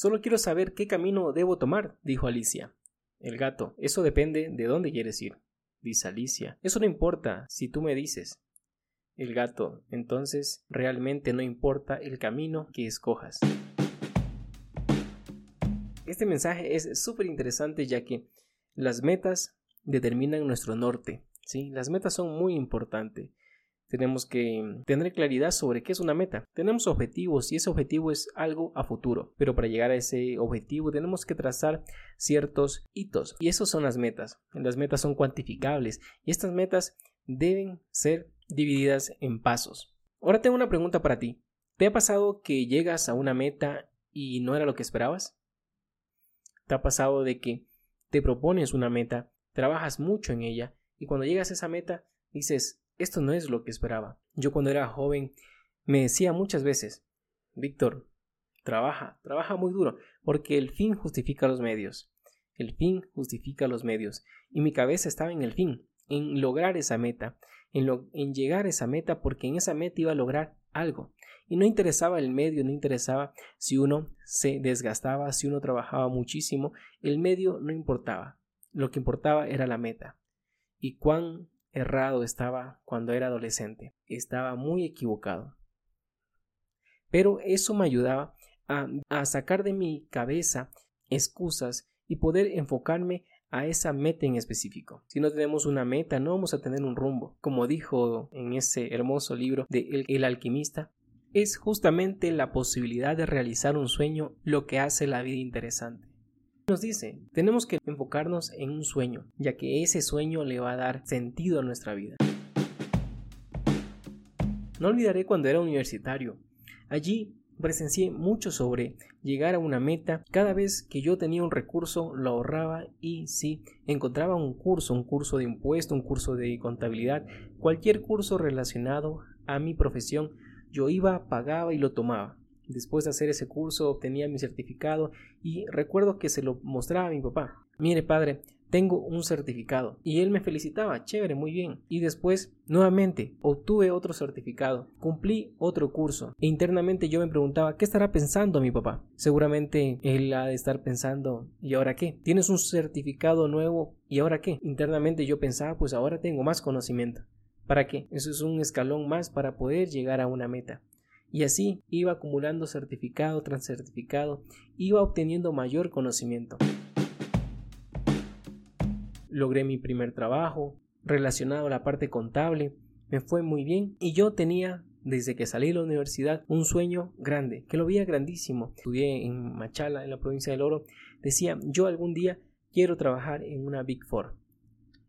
Solo quiero saber qué camino debo tomar, dijo Alicia. El gato, eso depende de dónde quieres ir, dice Alicia. Eso no importa si tú me dices. El gato, entonces realmente no importa el camino que escojas. Este mensaje es súper interesante ya que las metas determinan nuestro norte. ¿sí? Las metas son muy importantes. Tenemos que tener claridad sobre qué es una meta. Tenemos objetivos y ese objetivo es algo a futuro. Pero para llegar a ese objetivo tenemos que trazar ciertos hitos. Y esos son las metas. Las metas son cuantificables y estas metas deben ser divididas en pasos. Ahora tengo una pregunta para ti. ¿Te ha pasado que llegas a una meta y no era lo que esperabas? ¿Te ha pasado de que te propones una meta, trabajas mucho en ella y cuando llegas a esa meta dices, esto no es lo que esperaba. Yo cuando era joven me decía muchas veces, Víctor, trabaja, trabaja muy duro, porque el fin justifica los medios. El fin justifica los medios. Y mi cabeza estaba en el fin, en lograr esa meta, en, en llegar a esa meta, porque en esa meta iba a lograr algo. Y no interesaba el medio, no interesaba si uno se desgastaba, si uno trabajaba muchísimo, el medio no importaba. Lo que importaba era la meta. Y cuán errado estaba cuando era adolescente. Estaba muy equivocado. Pero eso me ayudaba a, sacar de mi cabeza excusas y poder enfocarme a esa meta en específico. Si no tenemos una meta, no vamos a tener un rumbo. Como dijo en ese hermoso libro de El, alquimista, es justamente la posibilidad de realizar un sueño lo que hace la vida interesante. Nos dice, tenemos que enfocarnos en un sueño, ya que ese sueño le va a dar sentido a nuestra vida. No olvidaré cuando era universitario. Allí presencié mucho sobre llegar a una meta. Cada vez que yo tenía un recurso lo ahorraba y si encontraba un curso, un curso de impuesto, un curso de contabilidad, cualquier curso relacionado a mi profesión, yo iba, pagaba y lo tomaba. Después de hacer ese curso obtenía mi certificado y recuerdo que se lo mostraba a mi papá. Mire padre, tengo un certificado. Y él me felicitaba, chévere, muy bien. Y después, nuevamente, obtuve otro certificado, cumplí otro curso. E internamente yo me preguntaba, ¿qué estará pensando mi papá? Seguramente él ha de estar pensando, ¿y ahora qué? Tienes un certificado nuevo, ¿y ahora qué? Internamente yo pensaba, pues ahora tengo más conocimiento. ¿Para qué? Eso es un escalón más para poder llegar a una meta. Y así iba acumulando certificado tras certificado, iba obteniendo mayor conocimiento logré mi primer trabajo relacionado a la parte contable, me fue muy bien y yo tenía desde que salí de la universidad un sueño grande, que lo veía grandísimo. Estudié en Machala, en la provincia del Oro, decía, yo algún día quiero trabajar en una Big Four.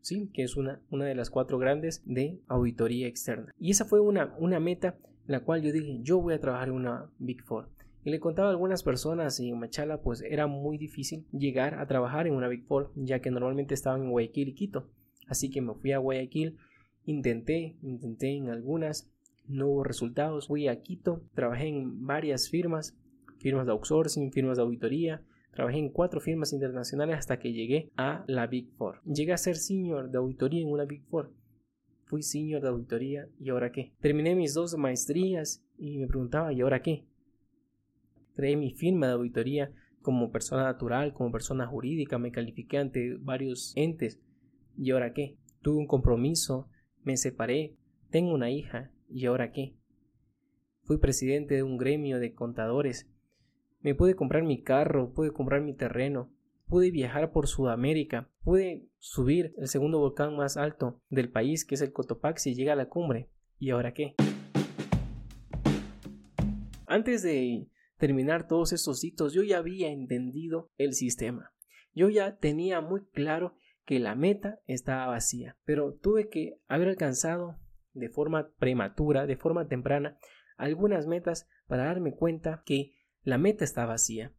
¿Sí? que es una, una de las cuatro grandes de auditoría externa. Y esa fue una, una meta la cual yo dije, yo voy a trabajar en una Big Four. Y le contaba a algunas personas y en Machala pues era muy difícil llegar a trabajar en una Big Four ya que normalmente estaban en Guayaquil y Quito. Así que me fui a Guayaquil, intenté, intenté en algunas, no hubo resultados. Fui a Quito, trabajé en varias firmas, firmas de outsourcing, firmas de auditoría, Trabajé en cuatro firmas internacionales hasta que llegué a la Big Four. Llegué a ser senior de auditoría en una Big Four. Fui senior de auditoría y ahora qué. Terminé mis dos maestrías y me preguntaba, ¿y ahora qué? creé mi firma de auditoría como persona natural, como persona jurídica, me califiqué ante varios entes. ¿Y ahora qué? Tuve un compromiso, me separé, tengo una hija, ¿y ahora qué? Fui presidente de un gremio de contadores. Me pude comprar mi carro, pude comprar mi terreno, pude viajar por Sudamérica, pude subir el segundo volcán más alto del país, que es el Cotopaxi, y llegué a la cumbre. ¿Y ahora qué? Antes de terminar todos estos hitos, yo ya había entendido el sistema. Yo ya tenía muy claro que la meta estaba vacía, pero tuve que haber alcanzado de forma prematura, de forma temprana, algunas metas para darme cuenta que la meta está vacía,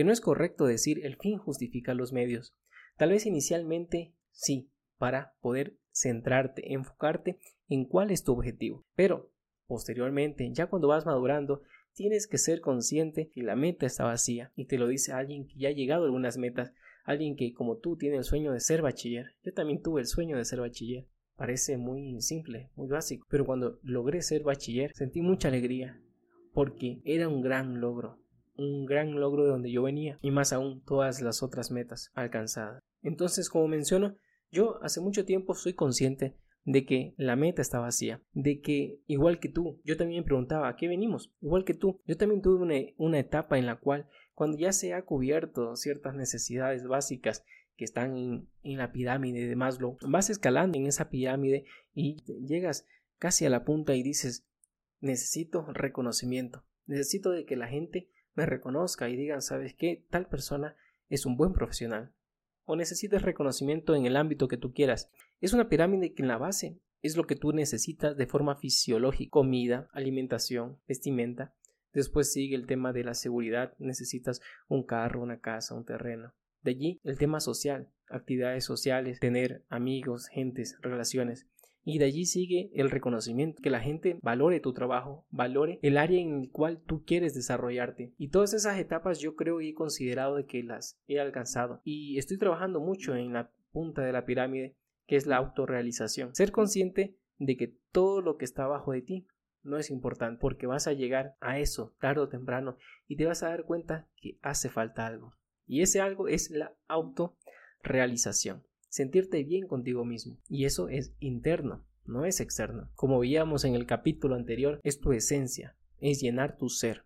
que no es correcto decir el fin justifica los medios. Tal vez inicialmente sí, para poder centrarte, enfocarte en cuál es tu objetivo, pero posteriormente, ya cuando vas madurando, tienes que ser consciente que la meta está vacía y te lo dice alguien que ya ha llegado a algunas metas, alguien que como tú tiene el sueño de ser bachiller. Yo también tuve el sueño de ser bachiller. Parece muy simple, muy básico, pero cuando logré ser bachiller sentí mucha alegría porque era un gran logro, un gran logro de donde yo venía y más aún todas las otras metas alcanzadas. Entonces, como menciono, yo hace mucho tiempo soy consciente de que la meta está vacía, de que igual que tú, yo también me preguntaba a qué venimos, igual que tú, yo también tuve una, una etapa en la cual cuando ya se ha cubierto ciertas necesidades básicas que están en, en, la pirámide de Maslow, vas escalando en esa pirámide y llegas casi a la punta y dices, necesito reconocimiento, necesito de que la gente me reconozca y digan, ¿sabes qué? Tal persona es un buen profesional. O necesitas reconocimiento en el ámbito que tú quieras. Es una pirámide que en la base es lo que tú necesitas de forma fisiológica, comida, alimentación, vestimenta. Después sigue el tema de la seguridad, necesitas un carro, una casa, un terreno. De allí el tema social, actividades sociales, tener amigos, gentes, relaciones. Y de allí sigue el reconocimiento, que la gente valore tu trabajo, valore el área en el cual tú quieres desarrollarte. Y todas esas etapas yo creo y he considerado de que las he alcanzado. Y estoy trabajando mucho en la punta de la pirámide, que es la autorrealización. Ser consciente de que todo lo que está abajo de ti no es importante, porque vas a llegar a eso tarde o temprano y te vas a dar cuenta que hace falta algo. Y ese algo es la autorrealización sentirte bien contigo mismo. Y eso es interno, no es externo. Como veíamos en el capítulo anterior, es tu esencia, es llenar tu ser.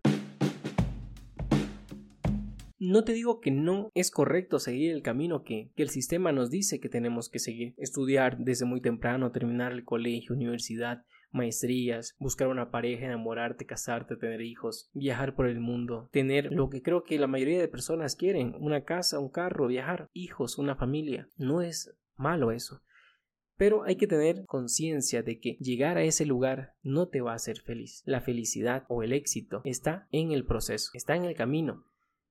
No te digo que no es correcto seguir el camino que, que, el sistema nos dice que tenemos que seguir. Estudiar desde muy temprano, terminar el colegio, universidad, maestrías, buscar una pareja, enamorarte, casarte, tener hijos, viajar por el mundo, tener lo que creo que la mayoría de personas quieren, una casa, un carro, viajar, hijos, una familia. No es malo eso. Pero hay que tener conciencia de que llegar a ese lugar no te va a hacer feliz. La felicidad o el éxito está en el proceso, está en el camino,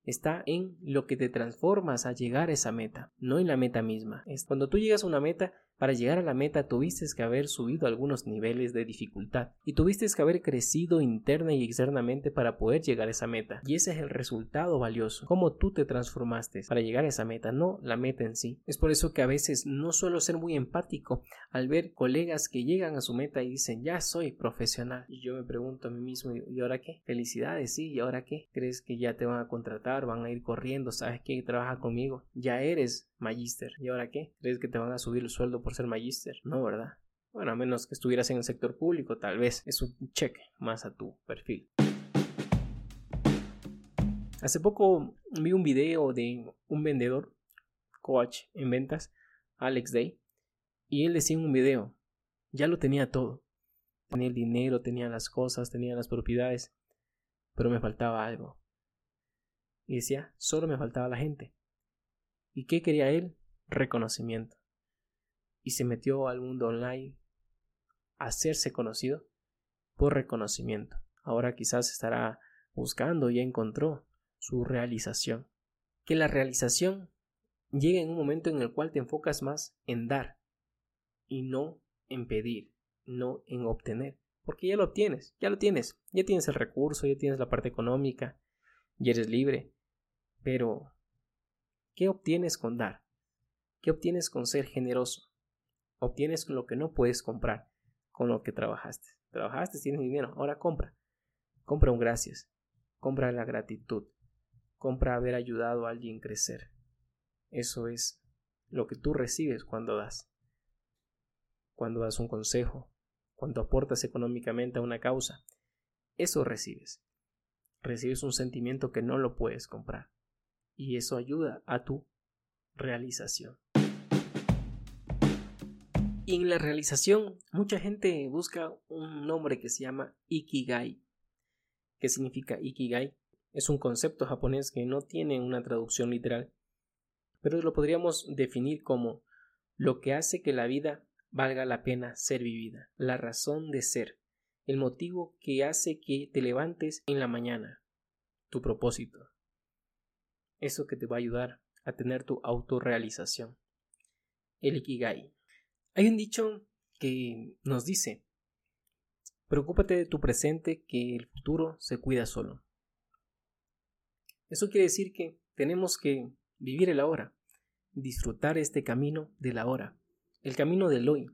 está en lo que te transformas a llegar a esa meta, no en la meta misma. Cuando tú llegas a una meta, para llegar a la meta tuviste que haber subido algunos niveles de dificultad y tuviste que haber crecido interna y externamente para poder llegar a esa meta. Y ese es el resultado valioso, cómo tú te transformaste para llegar a esa meta, no la meta en sí. Es por eso que a veces no suelo ser muy empático al ver colegas que llegan a su meta y dicen ya soy profesional. Y yo me pregunto a mí mismo, ¿y ahora qué? Felicidades, sí, ¿y ahora qué? ¿Crees que ya te van a contratar, van a ir corriendo, sabes que trabaja conmigo? Ya eres Magister. ¿Y ahora qué? ¿Crees que te van a subir el sueldo ser Magister? No, ¿verdad? Bueno, a menos que estuvieras en el sector público, tal vez es un cheque más a tu perfil. Hace poco vi un video de un vendedor, coach en ventas, Alex Day, y él decía en un video, ya lo tenía todo. Tenía el dinero, tenía las cosas, tenía las propiedades, pero me faltaba algo. Y decía, solo me faltaba la gente. ¿Y qué quería él? Reconocimiento. Y se metió al mundo online a hacerse conocido por reconocimiento. Ahora quizás estará buscando y encontró su realización. Que la realización llegue en un momento en el cual te enfocas más en dar y no en pedir, no en obtener. Porque ya lo tienes, ya lo tienes, ya tienes el recurso, ya tienes la parte económica, ya eres libre. Pero ¿Qué obtienes con dar? ¿Qué obtienes con ser generoso? Obtienes lo que no puedes comprar con lo que trabajaste. Trabajaste, tienes dinero, ahora compra. Compra un gracias. Compra la gratitud. Compra haber ayudado a alguien crecer. Eso es lo que tú recibes cuando das. Cuando das un consejo, cuando aportas económicamente a una causa. Eso recibes. Recibes un sentimiento que no lo puedes comprar y eso ayuda a tu realización. Y en la realización, mucha gente busca un nombre que se llama Ikigai. ¿Qué significa Ikigai? Es un concepto japonés que no tiene una traducción literal, pero lo podríamos definir como lo que hace que la vida valga la pena ser vivida, la razón de ser, el motivo que hace que te levantes en la mañana, tu propósito, eso que te va a ayudar a tener tu autorrealización. El Ikigai. Hay un dicho que nos dice, preocúpate de tu presente que el futuro se cuida solo. Eso quiere decir que tenemos que vivir el ahora, disfrutar este camino del ahora, el camino del hoy.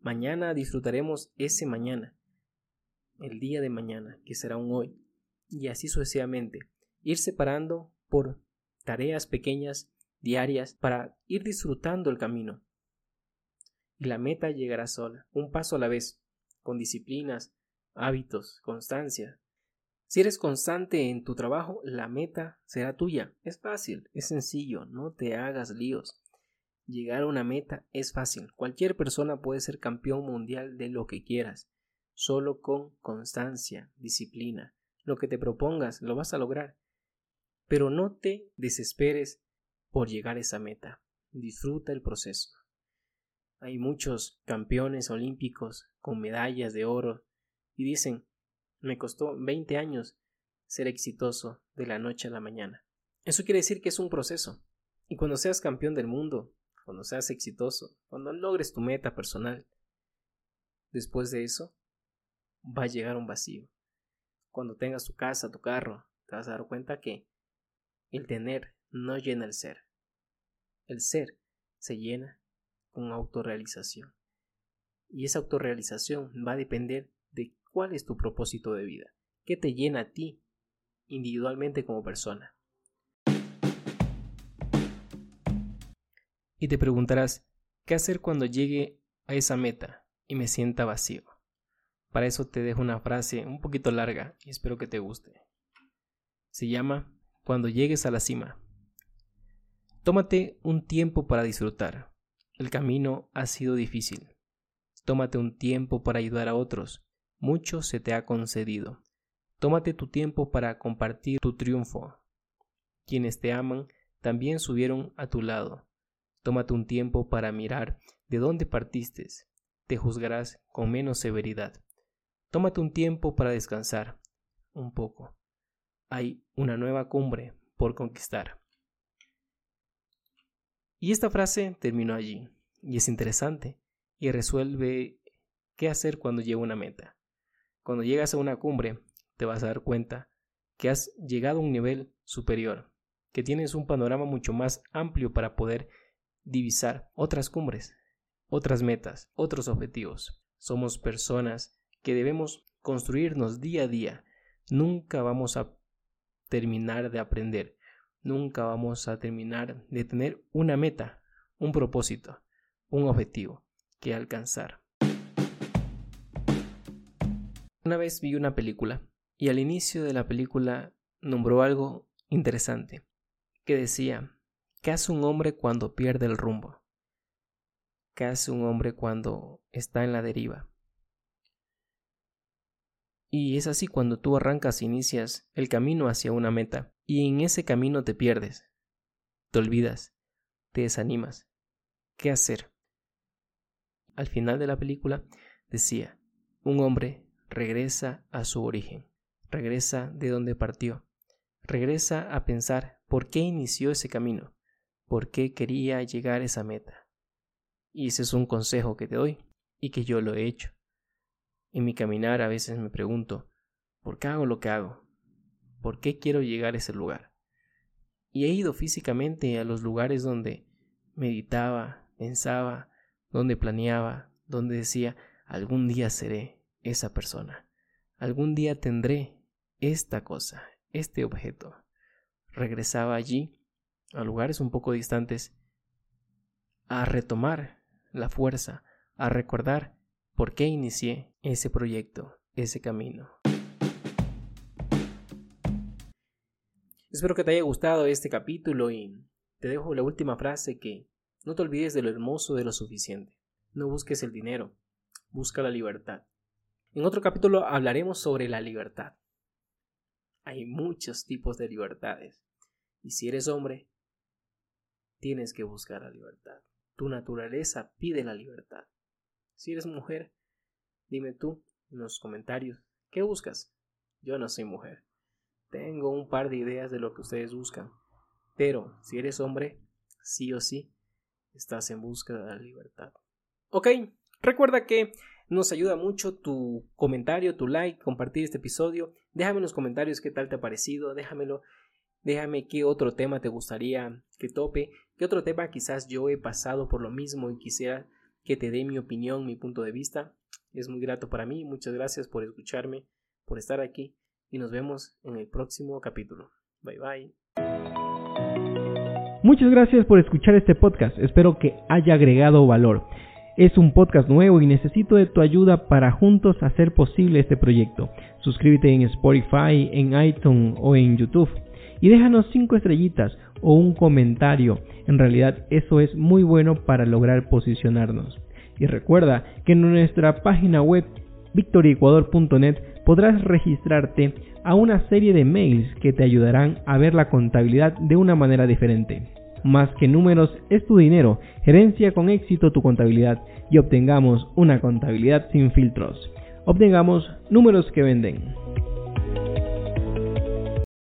Mañana disfrutaremos ese mañana, el día de mañana, que será un hoy, y así sucesivamente Ir separando por tareas pequeñas, diarias, para ir disfrutando el camino. Y la meta llegará sola, un paso a la vez, con disciplinas, hábitos, constancia. Si eres constante en tu trabajo, la meta será tuya. Es fácil, es sencillo, no te hagas líos. Llegar a una meta es fácil. Cualquier persona puede ser campeón mundial de lo que quieras, solo con constancia, disciplina. Lo que te propongas lo vas a lograr. Pero no te desesperes por llegar a esa meta. Disfruta el proceso. Hay muchos campeones olímpicos con medallas de oro y dicen, me costó 20 años ser exitoso de la noche a la mañana. Eso quiere decir que es un proceso. Y cuando seas campeón del mundo, cuando seas exitoso, cuando logres tu meta personal, después de eso, va a llegar un vacío. Cuando tengas tu casa, tu carro, te vas a dar cuenta que el tener no llena el ser. El ser se llena con autorrealización. Y esa autorrealización va a depender de cuál es tu propósito de vida, qué te llena a ti individualmente como persona. Y te preguntarás, ¿qué hacer cuando llegue a esa meta y me sienta vacío? Para eso te dejo una frase un poquito larga y espero que te guste. Se llama Cuando llegues a la cima. Tómate un tiempo para disfrutar. El camino ha sido difícil. Tómate un tiempo para ayudar a otros. Mucho se te ha concedido. Tómate tu tiempo para compartir tu triunfo. Quienes te aman también subieron a tu lado. Tómate un tiempo para mirar de dónde partiste. Te juzgarás con menos severidad. Tómate un tiempo para descansar un poco. Hay una nueva cumbre por conquistar. Y esta frase terminó allí, y es interesante, y resuelve qué hacer cuando llega una meta. Cuando llegas a una cumbre, te vas a dar cuenta que has llegado a un nivel superior, que tienes un panorama mucho más amplio para poder divisar otras cumbres, otras metas, otros objetivos. Somos personas que debemos construirnos día a día. Nunca vamos a terminar de aprender. Nunca vamos a terminar de tener una meta, un propósito, un objetivo que alcanzar. Una vez vi una película y al inicio de la película nombró algo interesante que decía ¿Qué hace un hombre cuando pierde el rumbo? ¿Qué hace un hombre cuando está en la deriva? Y es así cuando tú arrancas e inicias el camino hacia una meta, y en ese camino te pierdes, te olvidas, te desanimas. ¿Qué hacer? Al final de la película decía, un hombre regresa a su origen, regresa de donde partió, regresa a pensar por qué inició ese camino, por qué quería llegar a esa meta. Y ese es un consejo que te doy y que yo lo he hecho. En mi caminar a veces me pregunto, ¿por qué hago lo que hago? ¿Por qué quiero llegar a ese lugar? Y he ido físicamente a los lugares donde meditaba, pensaba, donde planeaba, donde decía, algún día seré esa persona, algún día tendré esta cosa, este objeto. Regresaba allí a lugares un poco distantes, a retomar la fuerza, a recordar por qué inicié ese proyecto, ese camino. Espero que te haya gustado este capítulo y te dejo la última frase que no te olvides de lo hermoso de lo suficiente. No busques el dinero, busca la libertad. En otro capítulo hablaremos sobre la libertad. Hay muchos tipos de libertades. Y si eres hombre, tienes que buscar la libertad. Tu naturaleza pide la libertad. Si eres mujer, dime tú en los comentarios, ¿qué buscas? Yo no soy mujer. Tengo un par de ideas de lo que ustedes buscan. Pero si eres hombre, sí o sí, estás en busca de la libertad. Ok, recuerda que nos ayuda mucho tu comentario, tu like, compartir este episodio. Déjame en los comentarios qué tal te ha parecido, déjamelo Déjame qué otro tema te gustaría que tope, qué otro tema quizás yo he pasado por lo mismo y quisiera que te dé mi opinión, mi punto de vista. Es muy grato para mí. Muchas gracias por escucharme, por estar aquí y nos vemos en el próximo capítulo. Bye bye. Muchas gracias por escuchar este podcast. Espero que haya agregado valor. Es un podcast nuevo y necesito de tu ayuda para juntos hacer posible este proyecto. Suscríbete en Spotify, en iTunes o en YouTube y déjanos 5 estrellitas o un comentario. En realidad eso es muy bueno para lograr posicionarnos. Y recuerda que en nuestra página web victoriecuador.net podrás registrarte a una serie de mails que te ayudarán a ver la contabilidad de una manera diferente más que números es tu dinero. Gerencia con éxito tu contabilidad y obtengamos una contabilidad sin filtros. Obtengamos números que venden.